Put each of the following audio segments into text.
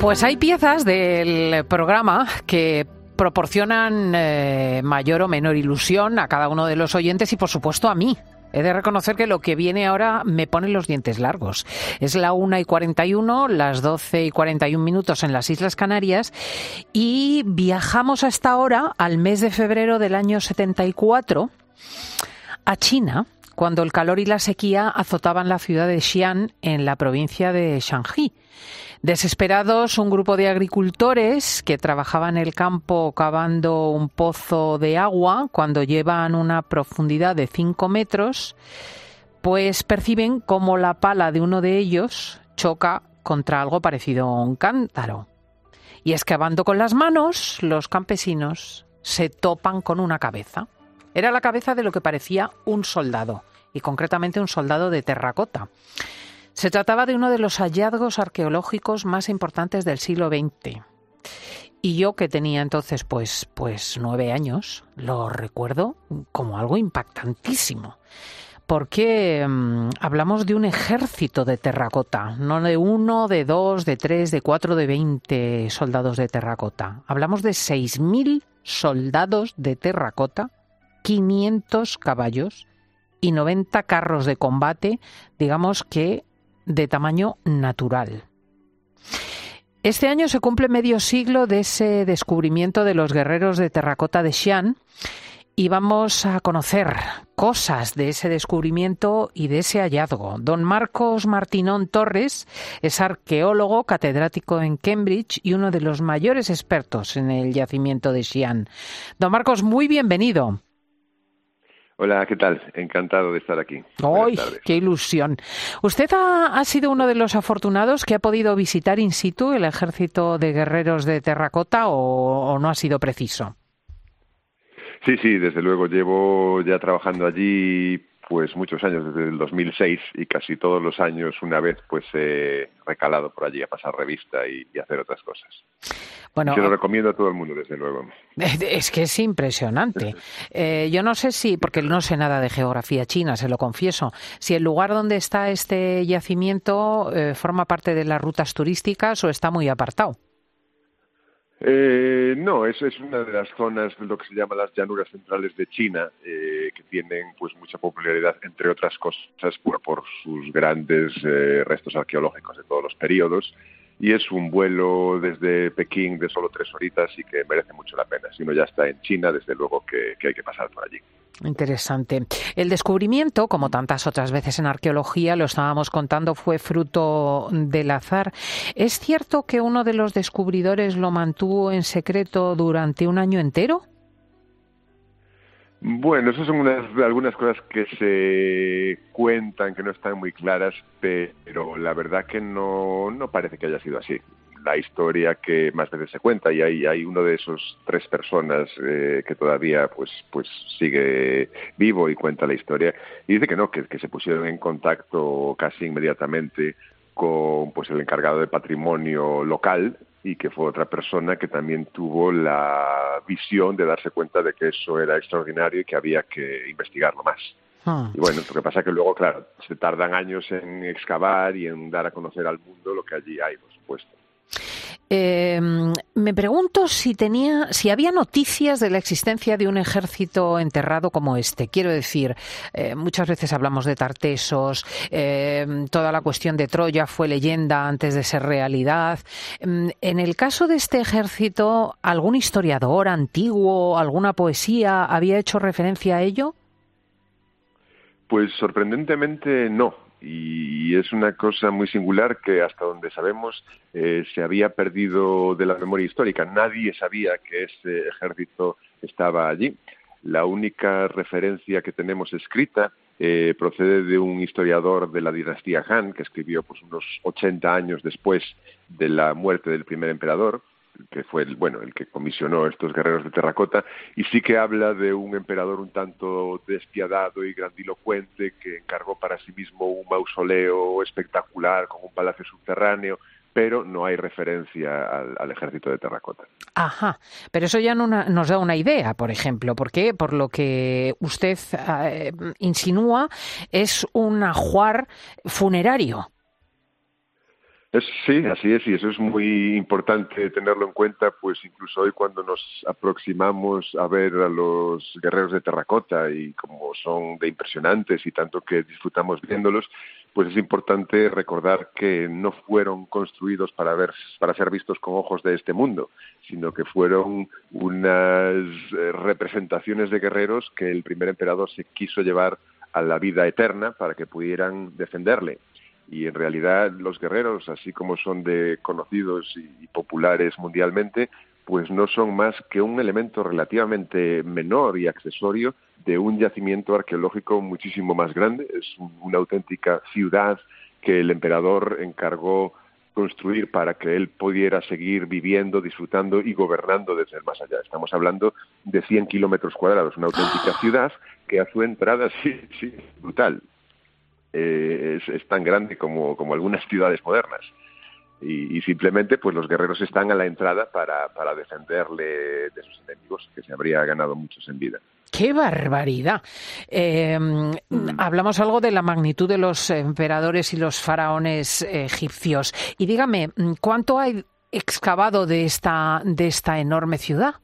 Pues hay piezas del programa que proporcionan eh, mayor o menor ilusión a cada uno de los oyentes y por supuesto a mí. He de reconocer que lo que viene ahora me pone los dientes largos. Es la 1 y 41, las 12 y 41 minutos en las Islas Canarias y viajamos hasta ahora al mes de febrero del año 74 a China cuando el calor y la sequía azotaban la ciudad de Xi'an en la provincia de Shanxi. Desesperados, un grupo de agricultores que trabajaban el campo cavando un pozo de agua cuando llevan una profundidad de 5 metros, pues perciben como la pala de uno de ellos choca contra algo parecido a un cántaro. Y excavando con las manos, los campesinos se topan con una cabeza. Era la cabeza de lo que parecía un soldado, y concretamente un soldado de terracota. Se trataba de uno de los hallazgos arqueológicos más importantes del siglo XX. Y yo que tenía entonces pues, pues nueve años, lo recuerdo como algo impactantísimo. Porque mm, hablamos de un ejército de terracota, no de uno, de dos, de tres, de cuatro, de veinte soldados de terracota. Hablamos de seis mil soldados de terracota 500 caballos y 90 carros de combate, digamos que de tamaño natural. Este año se cumple medio siglo de ese descubrimiento de los guerreros de terracota de Xi'an y vamos a conocer cosas de ese descubrimiento y de ese hallazgo. Don Marcos Martinón Torres es arqueólogo, catedrático en Cambridge y uno de los mayores expertos en el yacimiento de Xi'an. Don Marcos, muy bienvenido. Hola, ¿qué tal? Encantado de estar aquí. ¡Ay, qué ilusión! Usted ha, sido uno de los afortunados que ha podido visitar in situ el ejército de guerreros de terracota o no ha sido preciso. Sí, sí, desde luego. Llevo ya trabajando allí pues muchos años, desde el 2006 y casi todos los años una vez pues he recalado por allí a pasar revista y, hacer otras cosas. Bueno, Se lo recomiendo a todo el mundo, desde luego. Es que es impresionante. Eh, yo no sé si, porque no sé nada de geografía china, se lo confieso, si el lugar donde está este yacimiento eh, forma parte de las rutas turísticas o está muy apartado. Eh, no, es, es una de las zonas de lo que se llama las llanuras centrales de China, eh, que tienen pues mucha popularidad, entre otras cosas, por, por sus grandes eh, restos arqueológicos de todos los periodos. Y es un vuelo desde Pekín de solo tres horitas y que merece mucho la pena. Si uno ya está en China, desde luego que hay que pasar por allí. Interesante. El descubrimiento, como tantas otras veces en arqueología, lo estábamos contando, fue fruto del azar. ¿Es cierto que uno de los descubridores lo mantuvo en secreto durante un año entero? Bueno, esas son algunas cosas que se cuentan, que no están muy claras, pero la verdad que no, no parece que haya sido así. La historia que más veces se cuenta y hay, hay uno de esos tres personas eh, que todavía pues pues sigue vivo y cuenta la historia y dice que no que, que se pusieron en contacto casi inmediatamente con pues el encargado de patrimonio local y que fue otra persona que también tuvo la visión de darse cuenta de que eso era extraordinario y que había que investigarlo más. Ah. Y bueno, lo que pasa es que luego, claro, se tardan años en excavar y en dar a conocer al mundo lo que allí hay, por supuesto. Eh, me pregunto si tenía, si había noticias de la existencia de un ejército enterrado como este. Quiero decir, eh, muchas veces hablamos de Tartesos, eh, toda la cuestión de Troya fue leyenda antes de ser realidad. Mm, en el caso de este ejército, ¿algún historiador antiguo, alguna poesía había hecho referencia a ello? Pues sorprendentemente no y es una cosa muy singular que hasta donde sabemos eh, se había perdido de la memoria histórica. Nadie sabía que ese ejército estaba allí. La única referencia que tenemos escrita eh, procede de un historiador de la dinastía Han que escribió pues, unos 80 años después de la muerte del primer emperador, que fue el, bueno, el que comisionó estos guerreros de terracota, y sí que habla de un emperador un tanto despiadado y grandilocuente que encargó para sí mismo un mausoleo espectacular con un palacio subterráneo, pero no hay referencia al, ejército de terracota. Ajá, pero eso ya no nos da una idea, por ejemplo, porque por lo que usted eh, insinúa es un ajuar funerario. Sí, así es, y eso es muy importante tenerlo en cuenta, pues incluso hoy cuando nos aproximamos a ver a los guerreros de terracota y como son de impresionantes y tanto que disfrutamos viéndolos, pues es importante recordar que no fueron construidos para ver, para ser vistos con ojos de este mundo, sino que fueron unas eh, representaciones de guerreros que el primer emperador se quiso llevar a la vida eterna para que pudieran defenderle y en realidad los guerreros, así como son de conocidos y, populares mundialmente, pues no son más que un elemento relativamente menor y accesorio de un yacimiento arqueológico muchísimo más grande. Es una auténtica ciudad que el emperador encargó construir para que él pudiera seguir viviendo, disfrutando y gobernando desde el más allá. Estamos hablando de 100 kilómetros cuadrados, una auténtica ciudad que a su entrada sí, sí, brutal. Eh, es, tan grande como, como algunas ciudades modernas. Y, simplemente pues los guerreros están a la entrada para, para defenderle de sus enemigos, que se habría ganado muchos en vida. ¡Qué barbaridad! Eh, mm. Hablamos algo de la magnitud de los emperadores y los faraones egipcios. Y dígame, ¿cuánto hay excavado de esta, de esta enorme ciudad?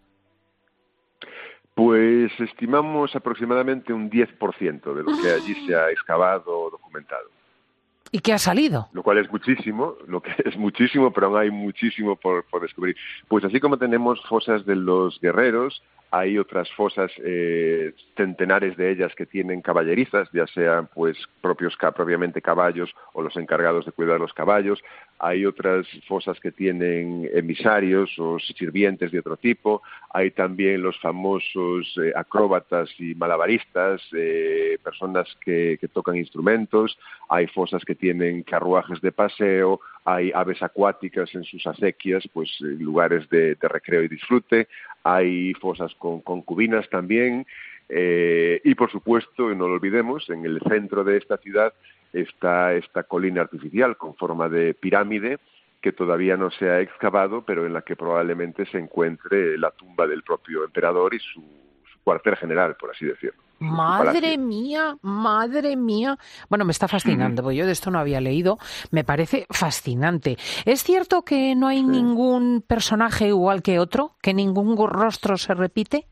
Pues estimamos aproximadamente un 10% de lo que allí se ha excavado o documentado. ¿Y qué ha salido? Lo cual es muchísimo, lo que es muchísimo, pero aún hay muchísimo por, por descubrir. Pues así como tenemos fosas de los guerreros, hay otras fosas, eh, centenares de ellas que tienen caballerizas, ya sean pues propios propiamente caballos o los encargados de cuidar los caballos. Hay otras fosas que tienen emisarios o sirvientes de otro tipo. Hay también los famosos eh, acróbatas y malabaristas, eh, personas que, tocan instrumentos. Hay fosas que tienen carruajes de paseo. Hay aves acuáticas en sus acequias, pues lugares de recreo y disfrute hay fosas con concubinas también, eh, y por supuesto, no lo olvidemos, en el centro de esta ciudad está esta colina artificial con forma de pirámide que todavía no se ha excavado, pero en la que probablemente se encuentre la tumba del propio emperador y su cuartel general, por así decirlo. Madre mía, madre mía. Bueno, me está fascinando, porque yo de esto no había leído. Me parece fascinante. ¿Es cierto que no hay ningún personaje igual que otro? ¿Que ningún rostro se repite?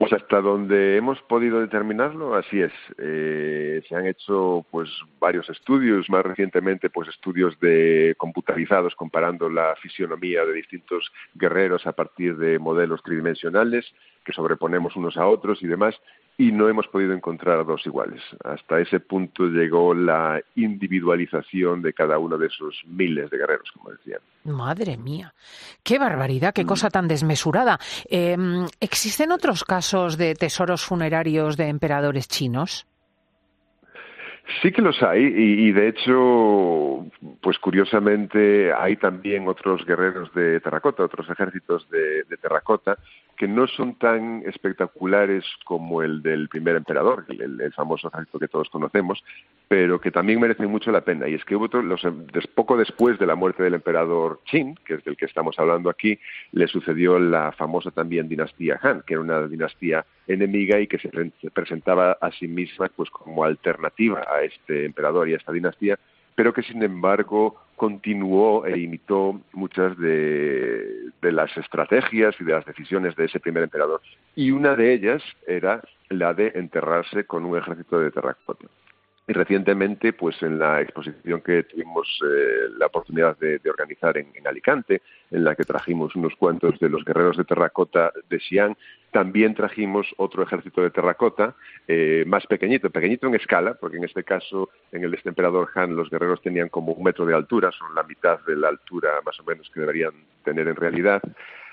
Pues hasta donde hemos podido determinarlo, así es. Eh, se han hecho pues varios estudios, más recientemente pues estudios de computarizados comparando la fisionomía de distintos guerreros a partir de modelos tridimensionales que sobreponemos unos a otros y demás, y no hemos podido encontrar dos iguales. Hasta ese punto llegó la individualización de cada uno de esos miles de guerreros, como decían. Madre mía, qué barbaridad, qué mm. cosa tan desmesurada. Em, ¿Existen otros casos de tesoros funerarios de emperadores chinos? Sí que los hay y, de hecho, pues curiosamente hay también otros guerreros de terracota, otros ejércitos de, terracota que no son tan espectaculares como el del primer emperador, el, famoso ejército que todos conocemos, pero que también merecen mucho la pena. Y es que poco después de la muerte del emperador Qin, que es del que estamos hablando aquí, le sucedió la famosa también dinastía Han, que era una dinastía enemiga y que se presentaba a sí misma pues como alternativa a este emperador y a esta dinastía, pero que sin embargo continuó e imitó muchas de, de, las estrategias y de las decisiones de ese primer emperador. Y una de ellas era la de enterrarse con un ejército de terracota. Y recientemente, pues en la exposición que tuvimos eh, la oportunidad de, organizar en, Alicante, en la que trajimos unos cuantos de los guerreros de terracota de Xi'an, también trajimos otro ejército de terracota eh, más pequeñito, pequeñito en escala, porque en este caso, en el de este emperador Han, los guerreros tenían como un metro de altura, son la mitad de la altura más o menos que deberían tener en realidad.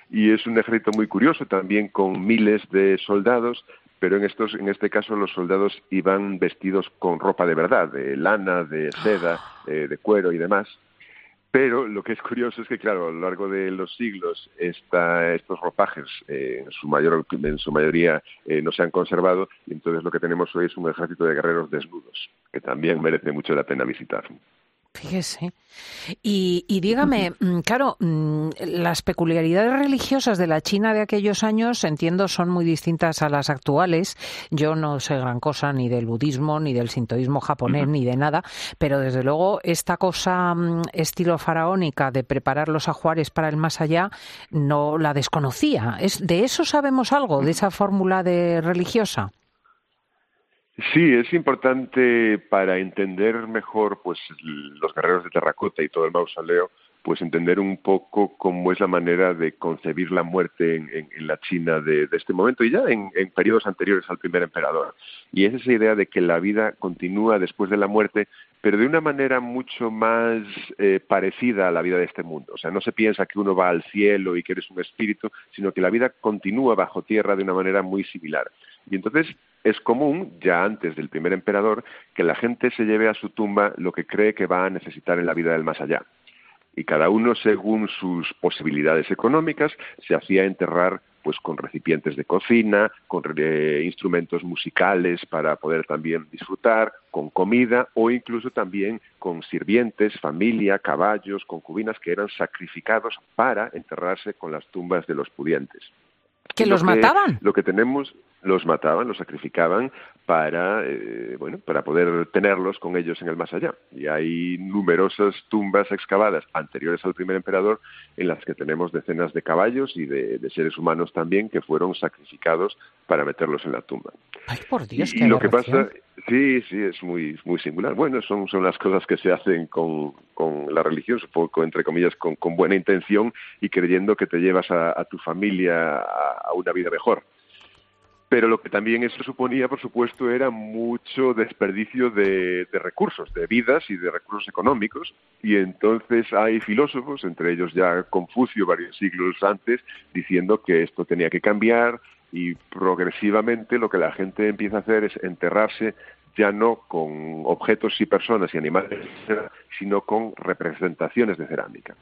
Y es un ejército muy curioso también con miles de soldados pero en estos en este caso los soldados iban vestidos con ropa de verdad de lana de seda eh, de cuero y demás pero lo que es curioso es que claro a lo largo de los siglos esta, estos ropajes eh, en su mayor en su mayoría eh, no se han conservado y entonces lo que tenemos hoy es un ejército de guerreros desnudos que también merece mucho la pena visitar Fíjese. Y, dígame, mm, claro, mm, las peculiaridades religiosas de la China de aquellos años, entiendo, son muy distintas a las actuales. Yo no sé gran cosa ni del budismo, ni del sintoísmo japonés, ni de nada, pero desde luego esta cosa mm, estilo faraónica de preparar los ajuares para el más allá, no la desconocía. ¿Es, ¿De eso sabemos algo, de esa fórmula de religiosa? Sí, es importante para entender mejor pues los guerreros de terracota y todo el mausoleo, pues entender un poco cómo es la manera de concebir la muerte en, la China de, este momento y ya en, periodos anteriores al primer emperador. Y es esa idea de que la vida continúa después de la muerte, pero de una manera mucho más eh, parecida a la vida de este mundo. O sea, no se piensa que uno va al cielo y que eres un espíritu, sino que la vida continúa bajo tierra de una manera muy similar. Y entonces es común, ya antes del primer emperador, que la gente se lleve a su tumba lo que cree que va a necesitar en la vida del más allá. Y cada uno, según sus posibilidades económicas, se hacía enterrar pues con recipientes de cocina, con eh, instrumentos musicales para poder también disfrutar, con comida o incluso también con sirvientes, familia, caballos, concubinas que eran sacrificados para enterrarse con las tumbas de los pudientes. ¿Que los mataban? Lo que tenemos, los mataban, los sacrificaban para, eh, bueno, para poder tenerlos con ellos en el más allá. Y hay numerosas tumbas excavadas anteriores al primer emperador en las que tenemos decenas de caballos y de, seres humanos también que fueron sacrificados para meterlos en la tumba. Ay, por Dios, y, lo que pasa, sí, sí, es muy, muy singular. Bueno, son, son las cosas que se hacen con, con la religión, supongo, entre comillas, con, con buena intención y creyendo que te llevas a, tu familia a una vida mejor pero lo que también eso suponía, por supuesto, era mucho desperdicio de, recursos, de vidas y de recursos económicos. Y entonces hay filósofos, entre ellos ya Confucio varios siglos antes, diciendo que esto tenía que cambiar y progresivamente lo que la gente empieza a hacer es enterrarse ya no con objetos y personas y animales, sino con representaciones de cerámica.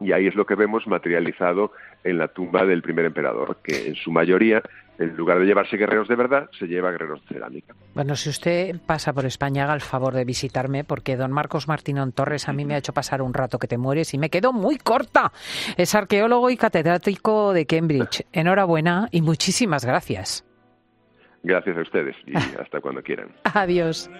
Y ahí es lo que vemos materializado en la tumba del primer emperador, que en su mayoría, en lugar de llevarse guerreros de verdad, se lleva guerreros de cerámica. Bueno, si usted pasa por España, haga el favor de visitarme, porque don Marcos Martínón Torres a mí me ha hecho pasar un rato que te mueres y me quedo muy corta. Es arqueólogo y catedrático de Cambridge. Enhorabuena y muchísimas gracias. Gracias a ustedes y hasta cuando quieran. Adiós.